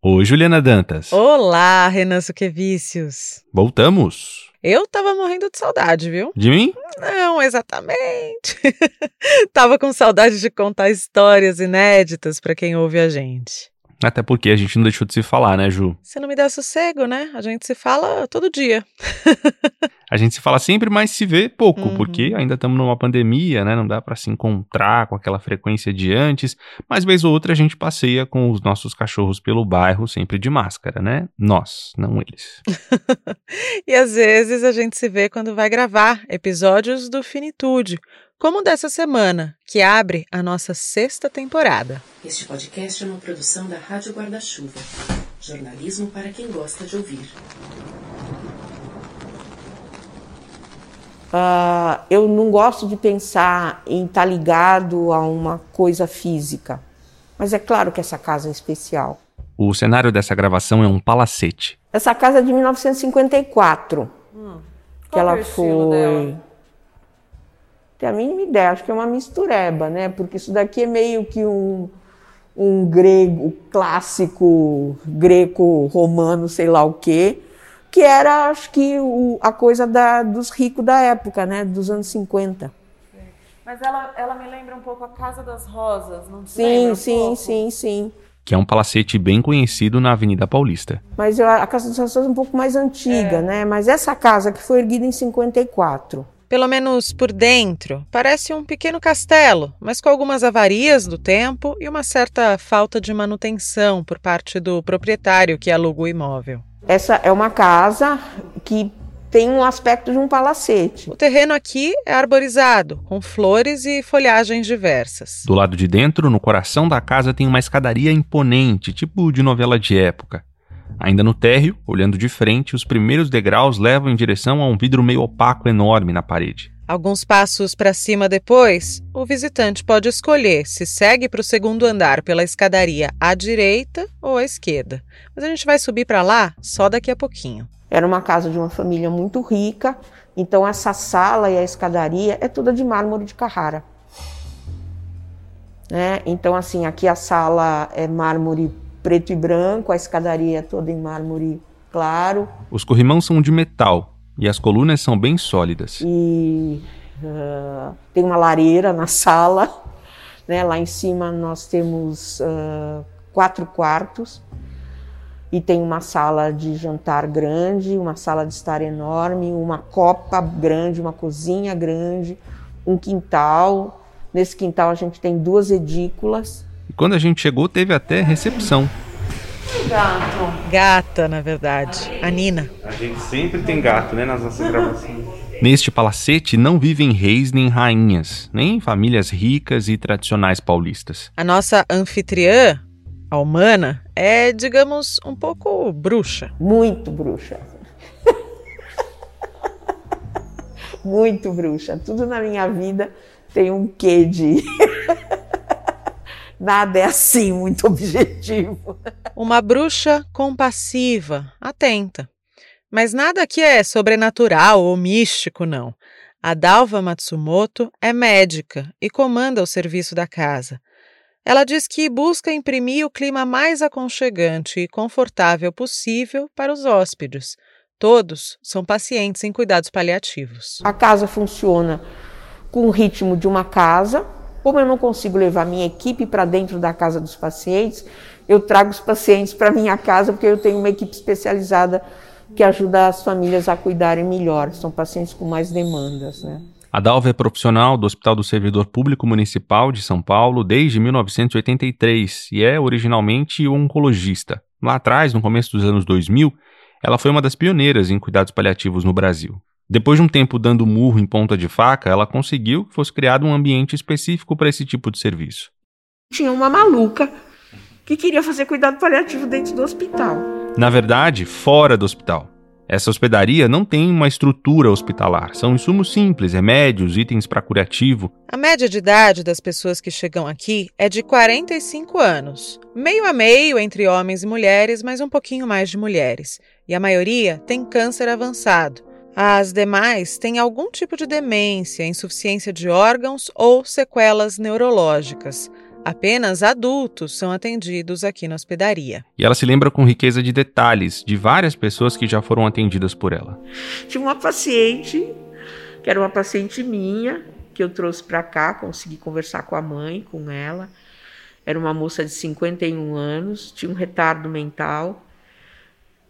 Oi, Juliana Dantas. Olá, Renan Suquevicius. Voltamos. Eu tava morrendo de saudade, viu? De mim? Não, exatamente. tava com saudade de contar histórias inéditas para quem ouve a gente. Até porque a gente não deixou de se falar, né, Ju? Você não me dá sossego, né? A gente se fala todo dia. a gente se fala sempre, mas se vê pouco, Uhum. porque ainda estamos numa pandemia, né? Não dá pra se encontrar com aquela frequência de antes. Mas vez ou outra a gente passeia com os nossos cachorros pelo bairro, sempre de máscara, né? Nós, não eles. E às vezes a gente se vê quando vai gravar episódios do Finitude, como o dessa semana, que abre a nossa sexta temporada. Este podcast é uma produção da Rádio Guarda-Chuva. Jornalismo para quem gosta de ouvir. Ah, eu não gosto de pensar em estar ligado a uma coisa física. Mas é claro que essa casa é especial. O cenário dessa gravação é um palacete. Essa casa é de 1954. que Hum. Qual ela é foi. Tem a mínima ideia, acho que é uma mistureba, né? Porque isso daqui é meio que um, um grego clássico, greco-romano, sei lá o quê, que era, acho que, o- a coisa da- dos ricos da época, né? Dos anos 50. Mas ela, ela me lembra um pouco a Casa das Rosas, não te Sim, lembra um sim, pouco? sim, sim. Que é um palacete bem conhecido na Avenida Paulista. Mas a Casa dos Rações é um pouco mais antiga, né? Mas essa casa que foi erguida em 54. Pelo menos por dentro, parece um pequeno castelo, mas com algumas avarias do tempo e uma certa falta de manutenção por parte do proprietário que aluga o imóvel. Essa é uma casa que tem um aspecto de um palacete. O terreno aqui é arborizado, com flores e folhagens diversas. Do lado de dentro, no coração da casa, tem uma escadaria imponente, tipo de novela de época. Ainda no térreo, olhando de frente, os primeiros degraus levam em direção a um vidro meio opaco enorme na parede. Alguns passos para cima depois, o visitante pode escolher se segue para o segundo andar pela escadaria à direita ou à esquerda. Mas a gente vai subir para lá só daqui a pouquinho. Era uma casa de uma família muito rica, então essa sala e a escadaria é toda de mármore de Carrara. Né? Então, assim, aqui a sala é mármore preto e branco, a escadaria toda em mármore claro Os corrimãos são de metal e as colunas são bem sólidas. e ah, tem uma lareira na sala. Né? Lá em cima nós temos ah, quatro quartos e tem uma sala de jantar grande, uma sala de estar enorme, uma copa grande, uma cozinha grande, um quintal. Nesse quintal a gente tem duas edículas. Quando a gente chegou, teve até recepção. Gata, na verdade. A Nina. A gente sempre tem gato, né, nas nossas gravações. Neste palacete não vivem reis nem rainhas, nem famílias ricas e tradicionais paulistas. A nossa anfitriã, a humana, é, digamos, um pouco bruxa. Muito bruxa. Muito bruxa. Tudo na minha vida tem um quê de. Nada é assim muito objetivo. Uma bruxa compassiva, atenta. Mas nada aqui é sobrenatural ou místico, não. A Dalva Matsumoto é médica e comanda o serviço da casa. Ela diz que busca imprimir o clima mais aconchegante e confortável possível para os hóspedes. Todos são pacientes em cuidados paliativos. A casa funciona com o ritmo de uma casa. Como eu não consigo levar minha equipe para dentro da casa dos pacientes, eu trago os pacientes para minha casa porque eu tenho uma equipe especializada que ajuda as famílias a cuidarem melhor. São pacientes com mais demandas, né? A Dalva é profissional do Hospital do Servidor Público Municipal de São Paulo desde 1983 e é originalmente oncologista. Lá atrás, no começo dos anos 2000, ela foi uma das pioneiras em cuidados paliativos no Brasil. Depois de um tempo dando murro em ponta de faca, ela conseguiu que fosse criado um ambiente específico para esse tipo de serviço. Tinha uma maluca que queria fazer cuidado paliativo dentro do hospital. Na verdade, fora do hospital. Essa hospedaria não tem uma estrutura hospitalar, são insumos simples, remédios, itens para curativo. A média de idade das pessoas que chegam aqui é de 45 anos, meio a meio entre homens e mulheres, mas um pouquinho mais de mulheres. E a maioria tem câncer avançado. As demais têm algum tipo de demência, insuficiência de órgãos ou sequelas neurológicas. Apenas adultos são atendidos aqui na hospedaria. E ela se lembra com riqueza de detalhes de várias pessoas que já foram atendidas por ela. Tinha uma paciente, que era uma paciente minha, que eu trouxe para cá, consegui conversar com a mãe, com ela. Era uma moça de 51 anos, tinha um retardo mental.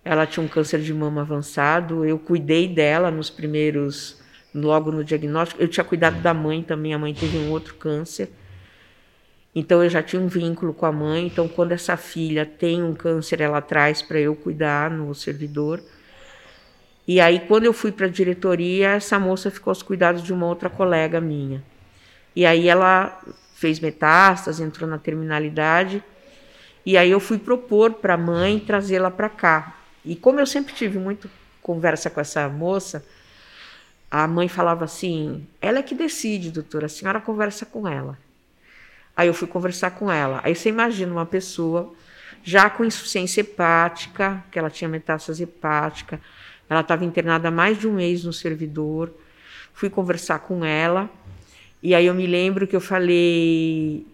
Ela tinha um câncer de mama avançado. Eu cuidei dela nos primeiros, logo no diagnóstico. Eu tinha cuidado da mãe também. A mãe teve um outro câncer. Então eu já tinha um vínculo com a mãe. Então quando essa filha tem um câncer, ela traz para eu cuidar no servidor. E aí quando eu fui para a diretoria, essa moça ficou aos cuidados de uma outra colega minha. E aí ela fez metástase, entrou na terminalidade. E aí eu fui propor para a mãe trazê-la para cá. E como eu sempre tive muito conversa com essa moça, a mãe falava assim: ela é que decide, doutora, a senhora conversa com ela. Aí eu fui conversar com ela. Aí você imagina uma pessoa já com insuficiência hepática, que ela tinha metástase hepática, ela estava internada há mais de um mês no servidor. Fui conversar com ela, e aí eu me lembro que eu falei: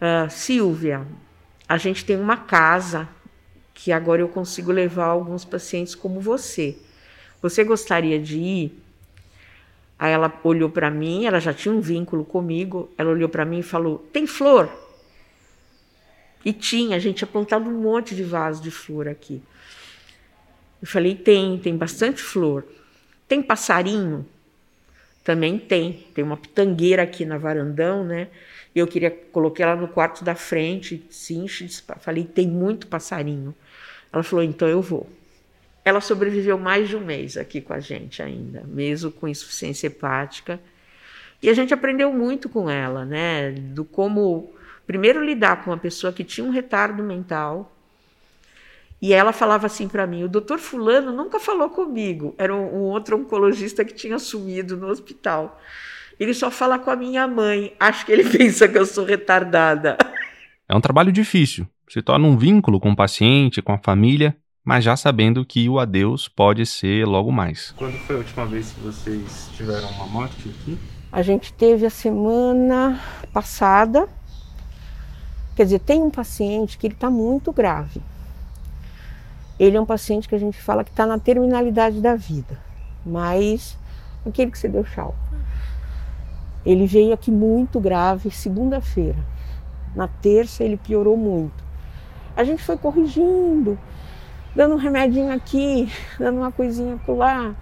ah, Silvia, a gente tem uma casa que agora eu consigo levar alguns pacientes como você. Você gostaria de ir? Aí ela olhou para mim, ela já tinha um vínculo comigo. Ela olhou para mim e falou: Tem flor? E tinha, a gente tinha plantado um monte de vaso de flor aqui. Eu falei: Tem, tem bastante flor. Tem passarinho? Também tem. Tem uma pitangueira aqui na varandão, né? Eu queria coloquei ela no quarto da frente, sim, falei: Tem muito passarinho. Ela falou: Então eu vou. Ela sobreviveu mais de um mês aqui com a gente ainda, mesmo com insuficiência hepática. E a gente aprendeu muito com ela, né? Do como, primeiro, lidar com uma pessoa que tinha um retardo mental. E ela falava assim para mim: o doutor Fulano nunca falou comigo. Era um, outro oncologista que tinha sumido no hospital. Ele só fala com a minha mãe. Acho que ele pensa que eu sou retardada. É um trabalho difícil. Se torna um vínculo com o paciente, com a família, mas já sabendo que o adeus pode ser logo mais. Quando foi a última vez que vocês tiveram uma morte aqui? A gente teve a semana passada. Quer dizer, tem um paciente que ele está muito grave. Ele é um paciente que a gente fala que está na terminalidade da vida, mas aquele que você deu tchau. Ele veio aqui muito grave segunda-feira. Na terça ele piorou muito. A gente foi corrigindo, dando um remedinho aqui, dando uma coisinha lá.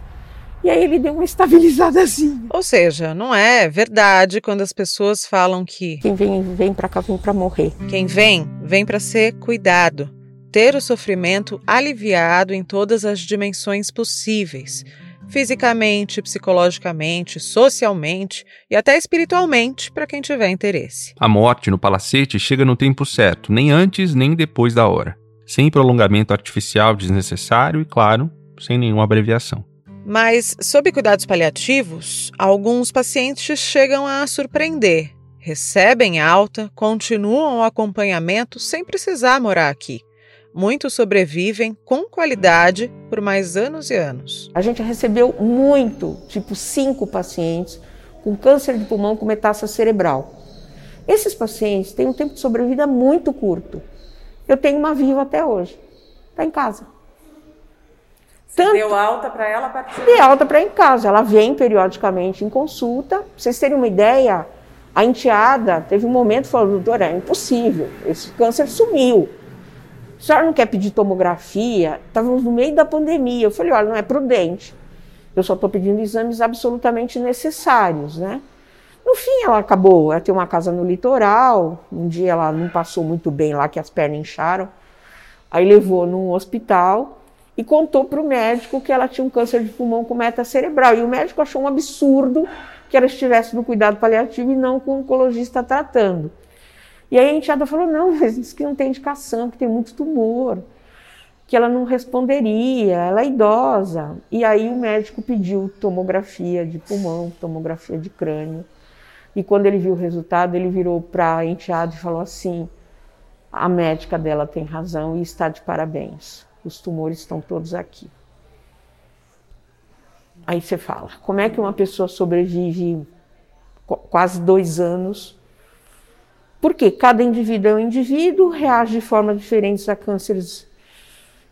E aí ele deu uma estabilizada assim. Ou seja, não é verdade quando as pessoas falam que quem vem vem para cá vem para morrer. Quem vem vem para ser cuidado, ter o sofrimento aliviado em todas as dimensões possíveis, fisicamente, psicologicamente, socialmente e até espiritualmente para quem tiver interesse. A morte no palacete chega no tempo certo, nem antes nem depois da hora sem prolongamento artificial desnecessário e, claro, sem nenhuma abreviação. Mas, sob cuidados paliativos, alguns pacientes chegam a surpreender. Recebem alta, continuam o acompanhamento sem precisar morar aqui. Muitos sobrevivem com qualidade por mais anos e anos. A gente recebeu muito, tipo cinco pacientes com câncer de pulmão com metástase cerebral. Esses pacientes têm um tempo de sobrevida muito curto. Eu tenho uma viva até hoje. Está em casa. Tanto... Deu alta para ela? Pra... Dei alta para em casa. Ela vem periodicamente em consulta. Pra vocês terem uma ideia, a enteada teve um momento falou, doutora, é impossível. Esse câncer sumiu. A senhora não quer pedir tomografia? Estávamos no meio da pandemia. Eu falei, olha, não é prudente. Eu só estou pedindo exames absolutamente necessários, né? No fim, ela acabou, ela tem uma casa no litoral. Um dia ela não passou muito bem lá, que as pernas incharam. Aí levou num hospital e contou para o médico que ela tinha um câncer de pulmão com meta cerebral. E o médico achou um absurdo que ela estivesse no cuidado paliativo e não com o oncologista tratando. E aí a enteada falou: não, mas diz que não tem indicação, que tem muito tumor, que ela não responderia, ela é idosa. E aí o médico pediu tomografia de pulmão, tomografia de crânio. E quando ele viu o resultado, ele virou para a enteada e falou assim: a médica dela tem razão e está de parabéns. Os tumores estão todos aqui. Aí você fala: como é que uma pessoa sobrevive quase dois anos Porque cada indivíduo é um indivíduo, reage de forma diferente a cânceres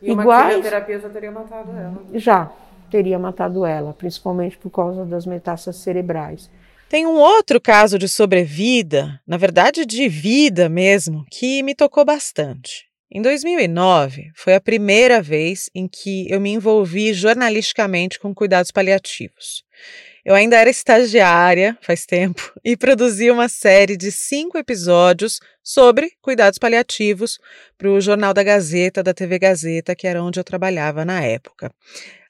e uma iguais. quimioterapia já teria matado ela. Já teria matado ela, principalmente por causa das metástases cerebrais. Tem um outro caso de sobrevida, na verdade de vida mesmo, que me tocou bastante. Em 2009, foi a primeira vez em que eu me envolvi jornalisticamente com cuidados paliativos. Eu ainda era estagiária, faz tempo, e produzi uma série de cinco episódios sobre cuidados paliativos para o Jornal da Gazeta, da TV Gazeta, que era onde eu trabalhava na época.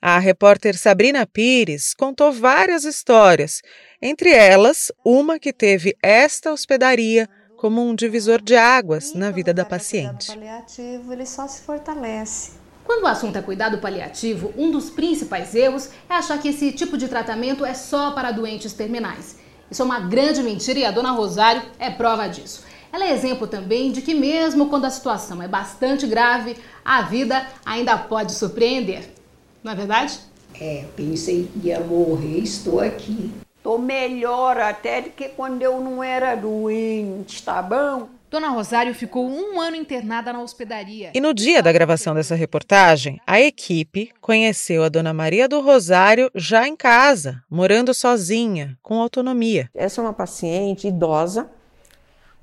A repórter Sabrina Pires contou várias histórias, entre elas uma que teve esta hospedaria como um divisor de águas na vida da paciente. O paliativo ele só se fortalece. Quando o assunto é cuidado paliativo, um dos principais erros é achar que esse tipo de tratamento é só para doentes terminais. Isso é uma grande mentira e a dona Rosário é prova disso. Ela é exemplo também de que, mesmo quando a situação é bastante grave, a vida ainda pode surpreender. Não é verdade? É, pensei que ia morrer, estou aqui. Tô melhor até do que quando eu não era doente, tá bom? Dona Rosário ficou um ano internada na hospedaria. E no dia da gravação dessa reportagem, a equipe conheceu a Dona Maria do Rosário já em casa, morando sozinha, com autonomia. Essa é uma paciente idosa,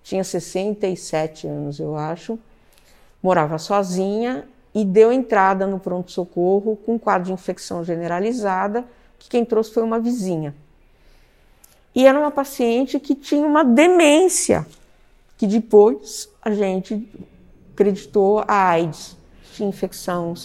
tinha 67 anos, eu acho, morava sozinha e deu entrada no pronto-socorro com um quadro de infecção generalizada, que quem trouxe foi uma vizinha. E era uma paciente que tinha uma demência, que depois a gente acreditou a AIDS, tinha infecção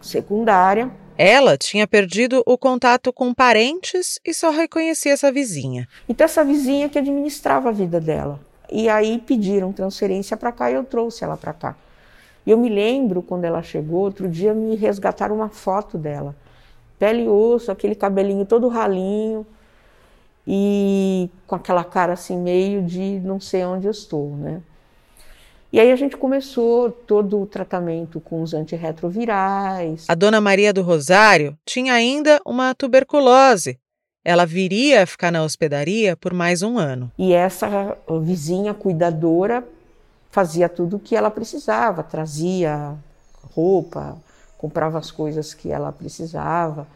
secundária. Ela tinha perdido o contato com parentes e só reconhecia essa vizinha. Então, essa vizinha que administrava a vida dela. E aí pediram transferência para cá e eu trouxe ela para cá. E eu me lembro quando ela chegou, outro dia me resgataram uma foto dela. Pele e osso, aquele cabelinho todo ralinho e com aquela cara assim meio de não sei onde eu estou, né? E aí a gente começou todo o tratamento com os antirretrovirais. A dona Maria do Rosário tinha ainda uma tuberculose. Ela viria a ficar na hospedaria por mais um ano. E essa vizinha cuidadora fazia tudo o que ela precisava, trazia roupa, comprava as coisas que ela precisava.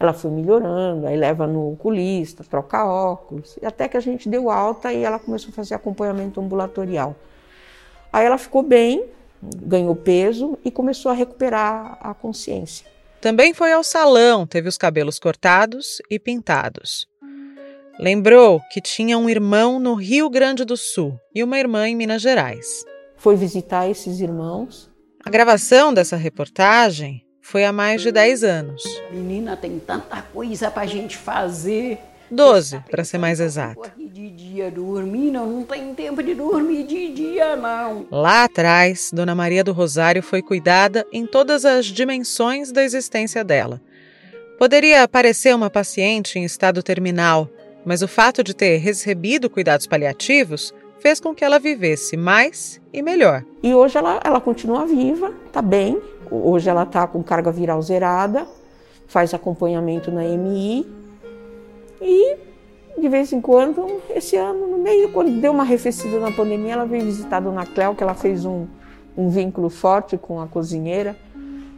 Ela foi melhorando, aí leva no oculista, troca óculos, até que a gente deu alta e ela começou a fazer acompanhamento ambulatorial. Aí ela ficou bem, ganhou peso e começou a recuperar a consciência. Também foi ao salão, teve os cabelos cortados e pintados. Lembrou que tinha um irmão no Rio Grande do Sul e uma irmã em Minas Gerais. Foi visitar esses irmãos. A gravação dessa reportagem foi há mais de 10 anos. Menina, tem tanta coisa pra gente fazer. 12, para ser mais exato. De dia dormir, não, não tem tempo de dormir de dia, não. Lá atrás, Dona Maria do Rosário foi cuidada em todas as dimensões da existência dela. Poderia parecer uma paciente em estado terminal, mas o fato de ter recebido cuidados paliativos fez com que ela vivesse mais e melhor. E hoje ela, ela continua viva, está bem. Hoje ela está com carga viral zerada, faz acompanhamento na MI e de vez em quando, esse ano, no meio, quando deu uma arrefecida na pandemia, ela veio visitar a Dona Cléo, que ela fez um, um vínculo forte com a cozinheira,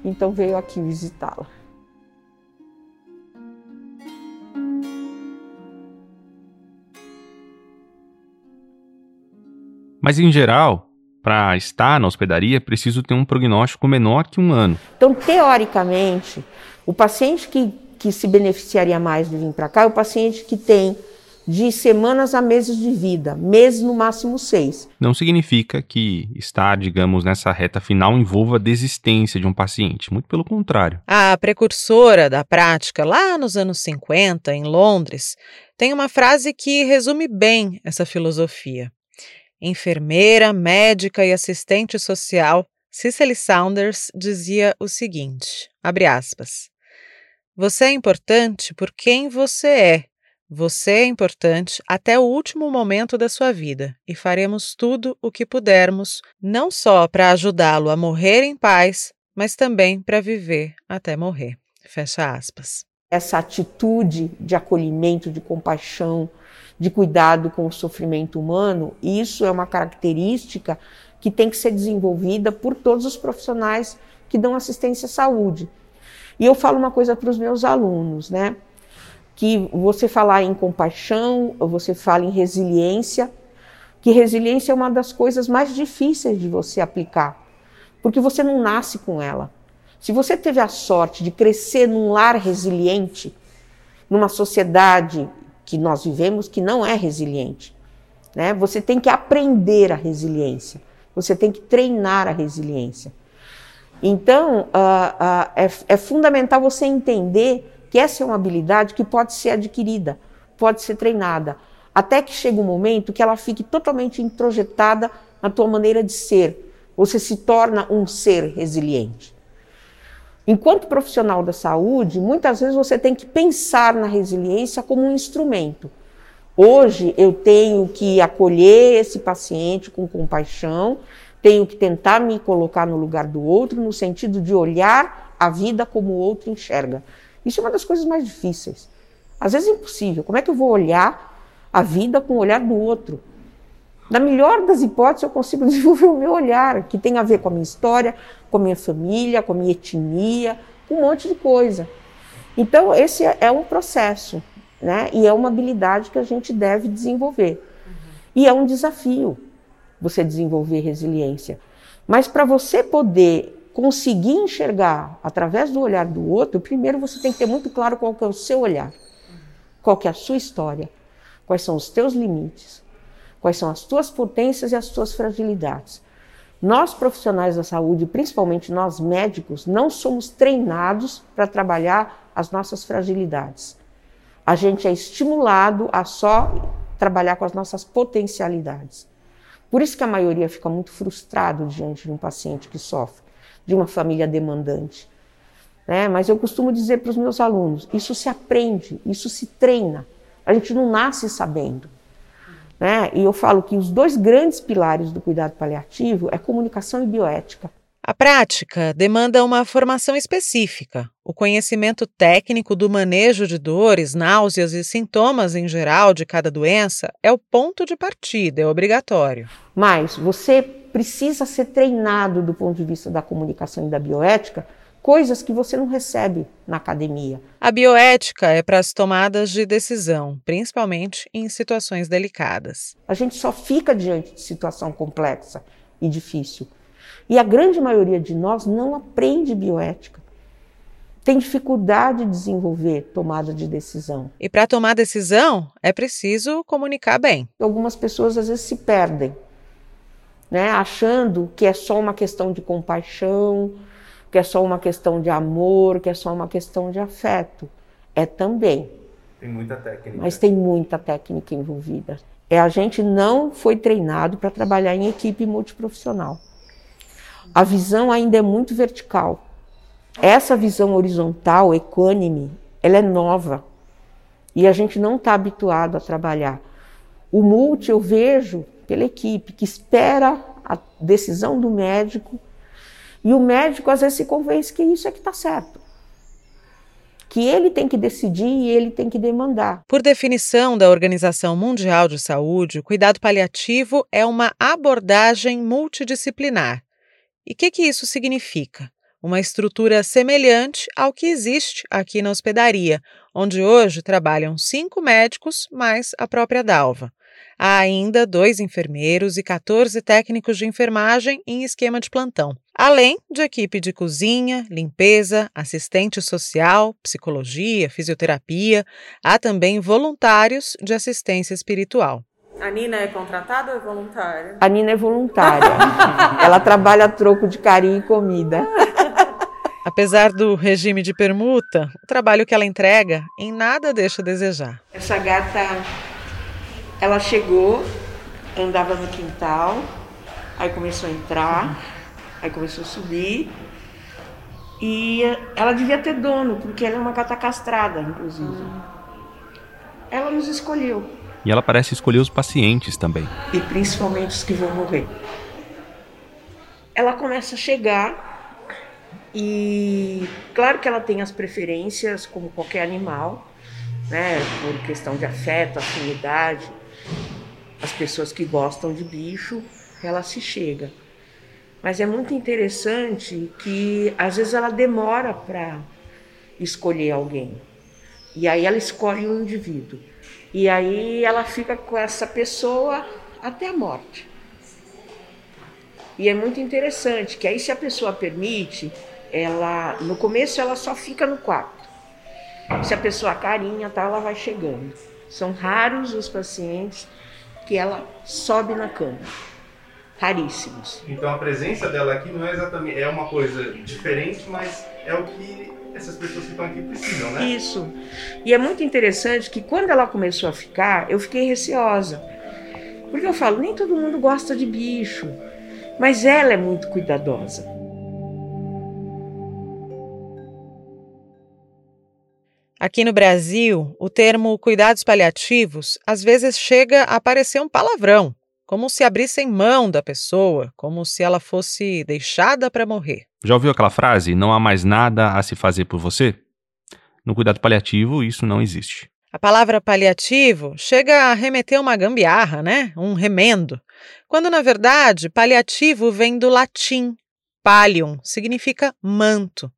então veio aqui visitá-la. Mas em geral, para estar na hospedaria, é preciso ter um prognóstico menor que um ano. Então, teoricamente, o paciente que, que se beneficiaria mais de vir para cá é o paciente que tem de semanas a meses de vida, meses no máximo seis. Não significa que estar, digamos, nessa reta final envolva a desistência de um paciente, muito pelo contrário. A precursora da prática, lá nos anos 50, em Londres, tem uma frase que resume bem essa filosofia. Enfermeira, médica e assistente social, Cicely Saunders dizia o seguinte: aspas. Você é importante por quem você é. Você é importante até o último momento da sua vida e faremos tudo o que pudermos, não só para ajudá-lo a morrer em paz, mas também para viver até morrer. Fecha aspas. Essa atitude de acolhimento, de compaixão, de cuidado com o sofrimento humano, isso é uma característica que tem que ser desenvolvida por todos os profissionais que dão assistência à saúde. E eu falo uma coisa para os meus alunos, né? Que você falar em compaixão, você fala em resiliência, que resiliência é uma das coisas mais difíceis de você aplicar, porque você não nasce com ela. Se você teve a sorte de crescer num lar resiliente, numa sociedade que nós vivemos que não é resiliente, né? Você tem que aprender a resiliência, você tem que treinar a resiliência. Então, uh, uh, é, é fundamental você entender que essa é uma habilidade que pode ser adquirida, pode ser treinada, até que chegue um momento que ela fique totalmente introjetada na tua maneira de ser. Você se torna um ser resiliente. Enquanto profissional da saúde, muitas vezes você tem que pensar na resiliência como um instrumento. Hoje eu tenho que acolher esse paciente com compaixão tenho que tentar me colocar no lugar do outro, no sentido de olhar a vida como o outro enxerga. Isso é uma das coisas mais difíceis. Às vezes é impossível. Como é que eu vou olhar a vida com o olhar do outro? Na melhor das hipóteses, eu consigo desenvolver o meu olhar, que tem a ver com a minha história, com a minha família, com a minha etnia, com um monte de coisa. Então, esse é um processo, né? E é uma habilidade que a gente deve desenvolver. Uhum. E é um desafio você desenvolver resiliência. Mas para você poder conseguir enxergar através do olhar do outro, primeiro você tem que ter muito claro qual é o seu olhar, qual é a sua história, quais são os teus limites, quais são as tuas potências e as tuas fragilidades. Nós profissionais da saúde, principalmente nós médicos, não somos treinados para trabalhar as nossas fragilidades. A gente é estimulado a só trabalhar com as nossas potencialidades. Por isso que a maioria fica muito frustrado diante de um paciente que sofre, de uma família demandante. Né? Mas eu costumo dizer para os meus alunos: isso se aprende, isso se treina. A gente não nasce sabendo. Né? E eu falo que os dois grandes pilares do cuidado paliativo é comunicação e bioética. A prática demanda uma formação específica. O conhecimento técnico do manejo de dores, náuseas e sintomas em geral de cada doença é o ponto de partida, é obrigatório. Mas você precisa ser treinado do ponto de vista da comunicação e da bioética, coisas que você não recebe na academia. A bioética é para as tomadas de decisão, principalmente em situações delicadas. A gente só fica diante de situação complexa e difícil e a grande maioria de nós não aprende bioética. Tem dificuldade de desenvolver tomada de decisão. E para tomar decisão é preciso comunicar bem. Algumas pessoas às vezes se perdem, né, achando que é só uma questão de compaixão, que é só uma questão de amor, que é só uma questão de afeto. É também. Tem muita técnica. Mas tem muita técnica envolvida. É a gente não foi treinado para trabalhar em equipe multiprofissional a visão ainda é muito vertical. Essa visão horizontal, equânime, ela é nova e a gente não está habituado a trabalhar. O multi eu vejo pela equipe que espera a decisão do médico e o médico às vezes se convence que isso é que está certo. Que ele tem que decidir e ele tem que demandar. Por definição da Organização Mundial de Saúde, o cuidado paliativo é uma abordagem multidisciplinar e o que, que isso significa? Uma estrutura semelhante ao que existe aqui na hospedaria, onde hoje trabalham cinco médicos mais a própria Dalva. Há ainda dois enfermeiros e 14 técnicos de enfermagem em esquema de plantão, além de equipe de cozinha, limpeza, assistente social, psicologia, fisioterapia. Há também voluntários de assistência espiritual. A Nina é contratada ou é voluntária? A Nina é voluntária. Ela trabalha a troco de carinho e comida. Apesar do regime de permuta, o trabalho que ela entrega em nada deixa a desejar. Essa gata, ela chegou, andava no quintal, aí começou a entrar, aí começou a subir. E ela devia ter dono, porque ela é uma gata castrada, inclusive. Ela nos escolheu. E ela parece escolher os pacientes também. E principalmente os que vão morrer. Ela começa a chegar e claro que ela tem as preferências como qualquer animal, né, por questão de afeto, afinidade. As pessoas que gostam de bicho, ela se chega. Mas é muito interessante que às vezes ela demora para escolher alguém. E aí ela escolhe um indivíduo. E aí ela fica com essa pessoa até a morte. E é muito interessante que aí se a pessoa permite, ela no começo ela só fica no quarto. Se a pessoa carinha, tá, ela vai chegando. São raros os pacientes que ela sobe na cama. Raríssimos. Então a presença dela aqui não é exatamente é uma coisa diferente, mas é o que essas pessoas que estão aqui precisam, né? Isso. E é muito interessante que quando ela começou a ficar, eu fiquei receosa. Porque eu falo, nem todo mundo gosta de bicho, mas ela é muito cuidadosa. Aqui no Brasil, o termo cuidados paliativos às vezes chega a parecer um palavrão, como se abrissem mão da pessoa, como se ela fosse deixada para morrer. Já ouviu aquela frase? Não há mais nada a se fazer por você? No cuidado paliativo, isso não existe. A palavra paliativo chega a remeter uma gambiarra, né? Um remendo. Quando, na verdade, paliativo vem do latim. Pallium significa manto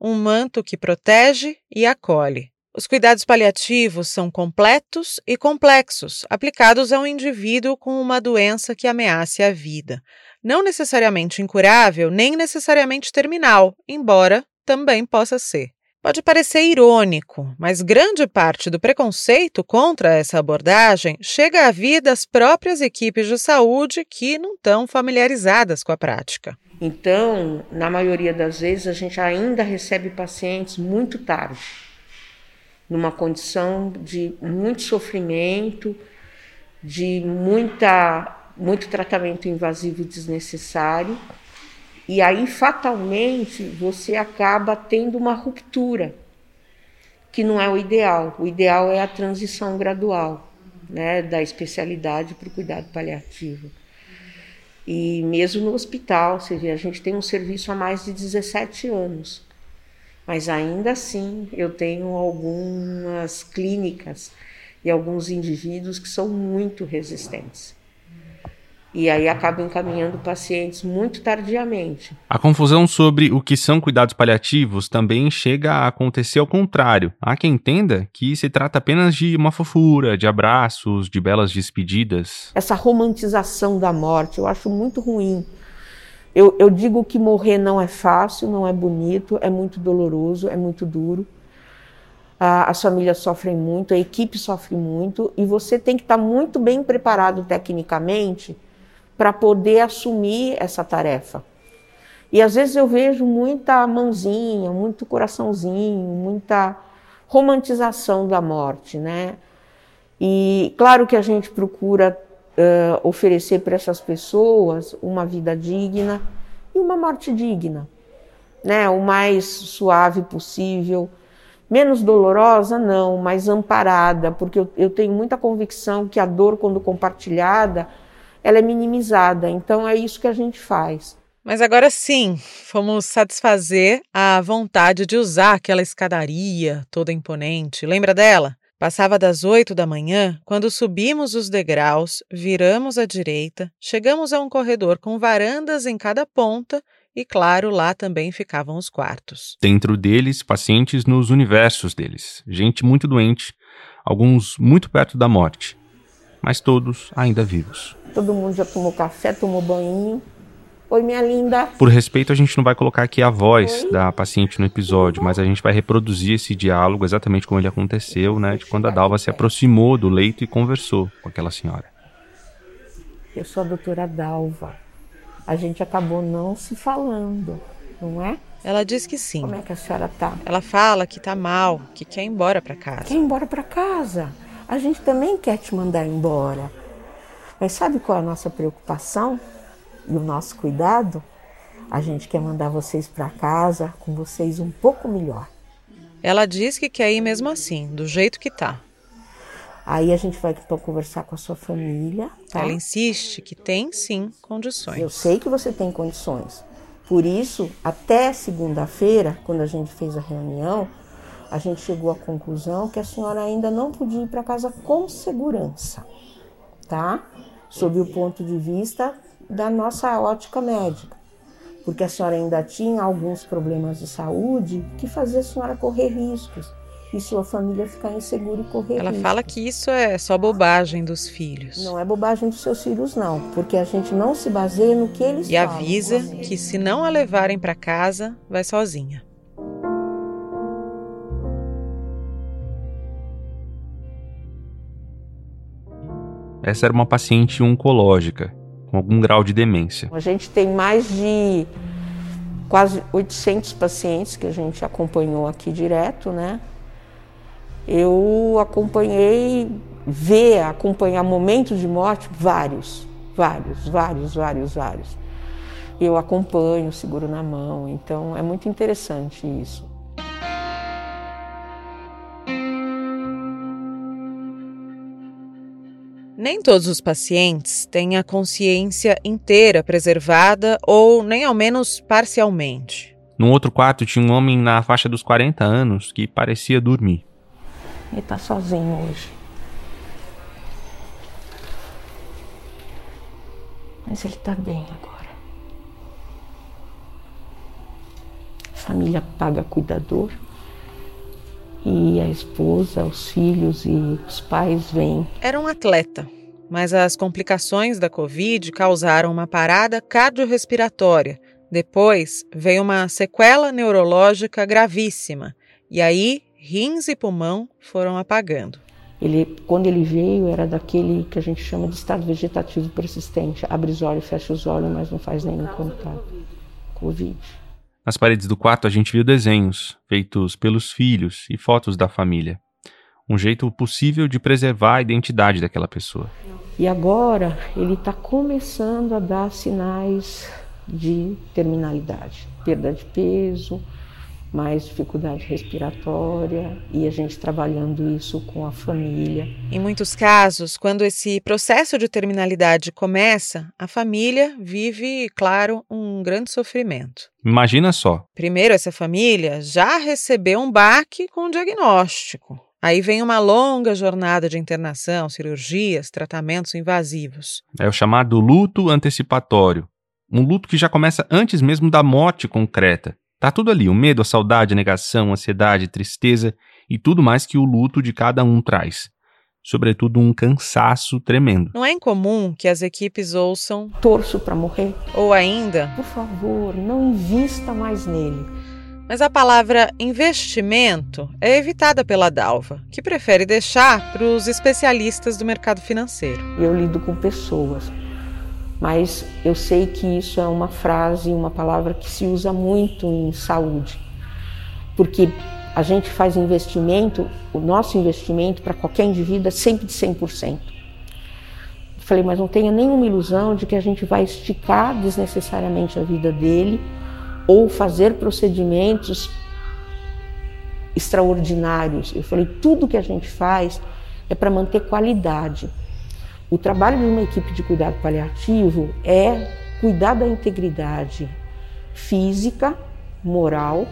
um manto que protege e acolhe. Os cuidados paliativos são completos e complexos, aplicados a um indivíduo com uma doença que ameace a vida. Não necessariamente incurável, nem necessariamente terminal, embora também possa ser. Pode parecer irônico, mas grande parte do preconceito contra essa abordagem chega à vida das próprias equipes de saúde que não estão familiarizadas com a prática. Então, na maioria das vezes, a gente ainda recebe pacientes muito tarde, numa condição de muito sofrimento, de muita, muito tratamento invasivo desnecessário, e aí fatalmente você acaba tendo uma ruptura, que não é o ideal. O ideal é a transição gradual, né, da especialidade para o cuidado paliativo. E mesmo no hospital, você vê, a gente tem um serviço há mais de 17 anos. Mas ainda assim, eu tenho algumas clínicas e alguns indivíduos que são muito resistentes e aí acaba encaminhando pacientes muito tardiamente. A confusão sobre o que são cuidados paliativos também chega a acontecer ao contrário. Há quem entenda que se trata apenas de uma fofura, de abraços, de belas despedidas. Essa romantização da morte eu acho muito ruim. Eu, eu digo que morrer não é fácil, não é bonito, é muito doloroso, é muito duro. as famílias sofrem muito, a equipe sofre muito e você tem que estar muito bem preparado tecnicamente para poder assumir essa tarefa. E às vezes eu vejo muita mãozinha, muito coraçãozinho, muita romantização da morte, né? E claro que a gente procura uh, oferecer para essas pessoas uma vida digna e uma morte digna, né? O mais suave possível, menos dolorosa, não, mas amparada, porque eu, eu tenho muita convicção que a dor, quando compartilhada, ela é minimizada. Então é isso que a gente faz. Mas agora sim, fomos satisfazer a vontade de usar aquela escadaria toda imponente. Lembra dela? Passava das oito da manhã, quando subimos os degraus, viramos à direita, chegamos a um corredor com varandas em cada ponta e, claro, lá também ficavam os quartos. Dentro deles, pacientes nos universos deles, gente muito doente, alguns muito perto da morte, mas todos ainda vivos. Todo mundo já tomou café, tomou banho. Oi, minha linda. Por respeito, a gente não vai colocar aqui a voz Oi. da paciente no episódio, mas a gente vai reproduzir esse diálogo exatamente como ele aconteceu, né? De quando a Dalva se aproximou do leito e conversou com aquela senhora. Eu sou a doutora Dalva. A gente acabou não se falando, não é? Ela diz que sim. Como é que a senhora tá? Ela fala que tá mal, que quer ir embora para casa. Quer ir embora para casa? A gente também quer te mandar embora. Mas sabe qual é a nossa preocupação e o nosso cuidado? A gente quer mandar vocês para casa com vocês um pouco melhor. Ela diz que quer ir mesmo assim, do jeito que tá. Aí a gente vai então conversar com a sua família. Tá? Ela insiste que tem sim condições. Eu sei que você tem condições. Por isso, até segunda-feira, quando a gente fez a reunião, a gente chegou à conclusão que a senhora ainda não podia ir para casa com segurança, tá? Sob o ponto de vista da nossa ótica médica, porque a senhora ainda tinha alguns problemas de saúde que fazia a senhora correr riscos e sua família ficar insegura e correr Ela riscos. fala que isso é só bobagem dos filhos. Não é bobagem dos seus filhos, não, porque a gente não se baseia no que eles E falam. avisa que se não a levarem para casa, vai sozinha. Essa era uma paciente oncológica, com algum grau de demência. A gente tem mais de quase 800 pacientes que a gente acompanhou aqui direto, né? Eu acompanhei, ver, acompanhar momentos de morte, vários, vários, vários, vários, vários. Eu acompanho, seguro na mão, então é muito interessante isso. Nem todos os pacientes têm a consciência inteira preservada ou nem ao menos parcialmente. No outro quarto tinha um homem na faixa dos 40 anos que parecia dormir. Ele tá sozinho hoje. Mas ele tá bem agora. A família paga cuidador. E a esposa, os filhos e os pais vêm. Era um atleta, mas as complicações da Covid causaram uma parada cardiorrespiratória. Depois veio uma sequela neurológica gravíssima. E aí, rins e pulmão foram apagando. Ele, quando ele veio, era daquele que a gente chama de estado vegetativo persistente. Abre os olhos, fecha os olhos, mas não faz nenhum contato. Covid. Nas paredes do quarto a gente viu desenhos feitos pelos filhos e fotos da família. Um jeito possível de preservar a identidade daquela pessoa. E agora ele está começando a dar sinais de terminalidade, perda de peso, mais dificuldade respiratória e a gente trabalhando isso com a família. Em muitos casos, quando esse processo de terminalidade começa, a família vive, claro, um grande sofrimento. Imagina só, Primeiro, essa família já recebeu um baque com o diagnóstico. Aí vem uma longa jornada de internação, cirurgias, tratamentos invasivos. é o chamado luto antecipatório. Um luto que já começa antes mesmo da morte concreta. Tá tudo ali, o medo, a saudade, a negação, a ansiedade, tristeza e tudo mais que o luto de cada um traz. Sobretudo um cansaço tremendo. Não é incomum que as equipes ouçam Torço para morrer. ou ainda, Por favor, não invista mais nele. Mas a palavra investimento é evitada pela Dalva, que prefere deixar para os especialistas do mercado financeiro. Eu lido com pessoas, mas eu sei que isso é uma frase, uma palavra que se usa muito em saúde, porque a gente faz investimento, o nosso investimento para qualquer indivíduo é sempre de 100%. Falei, mas não tenha nenhuma ilusão de que a gente vai esticar desnecessariamente a vida dele ou fazer procedimentos extraordinários. Eu falei, tudo que a gente faz é para manter qualidade. O trabalho de uma equipe de cuidado paliativo é cuidar da integridade física, moral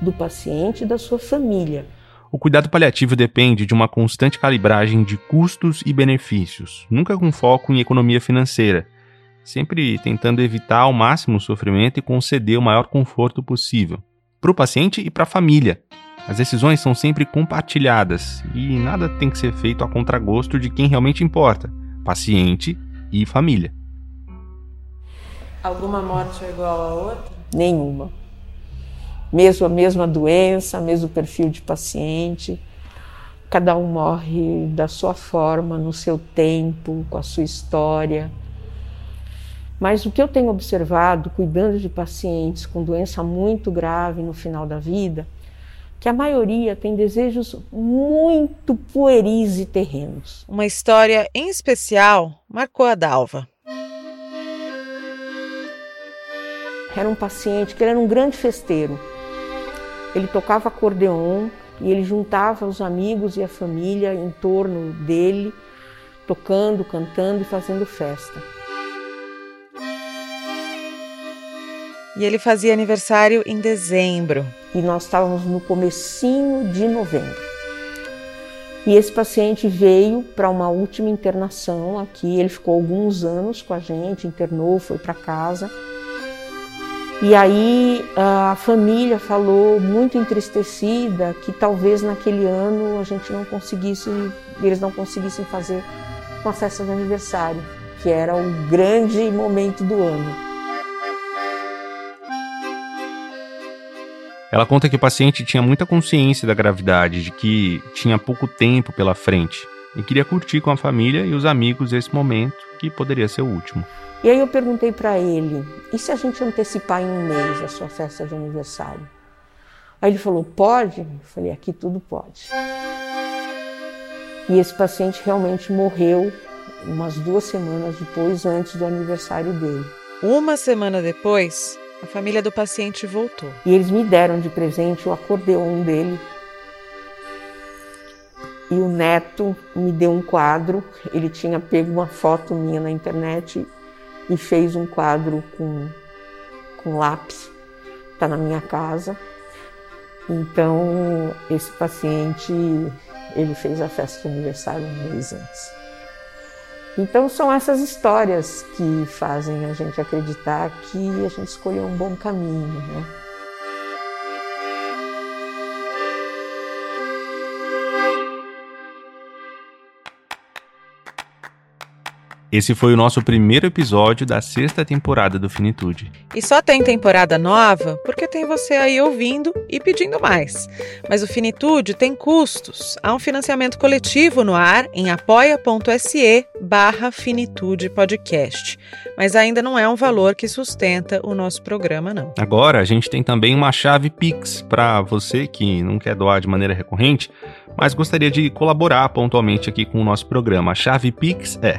do paciente e da sua família. O cuidado paliativo depende de uma constante calibragem de custos e benefícios, nunca com foco em economia financeira, sempre tentando evitar ao máximo o sofrimento e conceder o maior conforto possível para o paciente e para a família. As decisões são sempre compartilhadas e nada tem que ser feito a contragosto de quem realmente importa, paciente e família. Alguma morte é igual a outra? Nenhuma. Mesmo a mesma doença, mesmo perfil de paciente, cada um morre da sua forma, no seu tempo, com a sua história. Mas o que eu tenho observado, cuidando de pacientes com doença muito grave no final da vida, que a maioria tem desejos muito pueris e terrenos. Uma história em especial marcou a Dalva. Era um paciente que era um grande festeiro. Ele tocava acordeon e ele juntava os amigos e a família em torno dele, tocando, cantando e fazendo festa. E ele fazia aniversário em dezembro. E nós estávamos no comecinho de novembro. E esse paciente veio para uma última internação aqui. Ele ficou alguns anos com a gente, internou, foi para casa. E aí a família falou muito entristecida que talvez naquele ano a gente não conseguisse, eles não conseguissem fazer uma festa de aniversário, que era o grande momento do ano. Ela conta que o paciente tinha muita consciência da gravidade, de que tinha pouco tempo pela frente e queria curtir com a família e os amigos esse momento que poderia ser o último. E aí eu perguntei para ele: e se a gente antecipar em um mês a sua festa de aniversário? Aí ele falou: pode? Eu falei: aqui tudo pode. E esse paciente realmente morreu umas duas semanas depois, antes do aniversário dele. Uma semana depois, a família do paciente voltou. E eles me deram de presente o acordeon dele. E o neto me deu um quadro. Ele tinha pego uma foto minha na internet e fez um quadro com, com lápis, está na minha casa. Então, esse paciente, ele fez a festa de aniversário um mês antes. Então, são essas histórias que fazem a gente acreditar que a gente escolheu um bom caminho, né? Esse foi o nosso primeiro episódio da sexta temporada do Finitude. E só tem temporada nova porque tem você aí ouvindo e pedindo mais. Mas o Finitude tem custos. Há um financiamento coletivo no ar em apoia.se barra Finitude Podcast. Mas ainda não é um valor que sustenta o nosso programa, não. Agora a gente tem também uma chave Pix para você que não quer doar de maneira recorrente, mas gostaria de colaborar pontualmente aqui com o nosso programa. A chave Pix é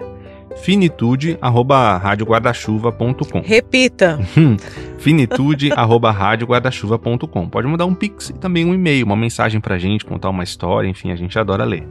finitude@radioguardachuva.com. Repita. finitude@radioguardachuva.com. Pode mandar um pix e também um e-mail, uma mensagem pra gente, contar uma história, enfim, a gente adora ler.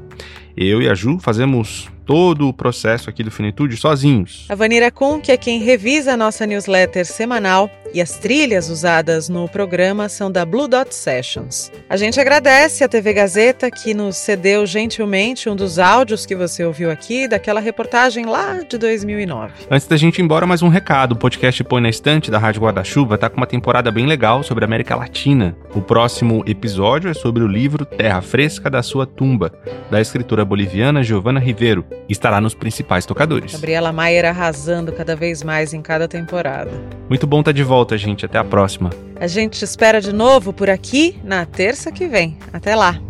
Eu e a Ju fazemos todo o processo aqui do Finitude sozinhos. A Vanira que é quem revisa a nossa newsletter semanal, e as trilhas usadas no programa são da Blue Dot Sessions. A gente agradece a TV Gazeta que nos cedeu gentilmente um dos áudios que você ouviu aqui daquela reportagem lá de 2009. Antes da gente ir embora, mais um recado. O podcast Põe na Estante da Rádio Guarda-Chuva tá com uma temporada bem legal sobre a América Latina. O próximo episódio é sobre o livro Terra Fresca da Sua Tumba, da escritora boliviana Giovanna Rivero. Estará nos principais tocadores. Gabriela Maier arrasando cada vez mais em cada temporada. Muito bom estar tá de volta, gente. Até a próxima. A gente te espera de novo por aqui na terça que vem. Até lá.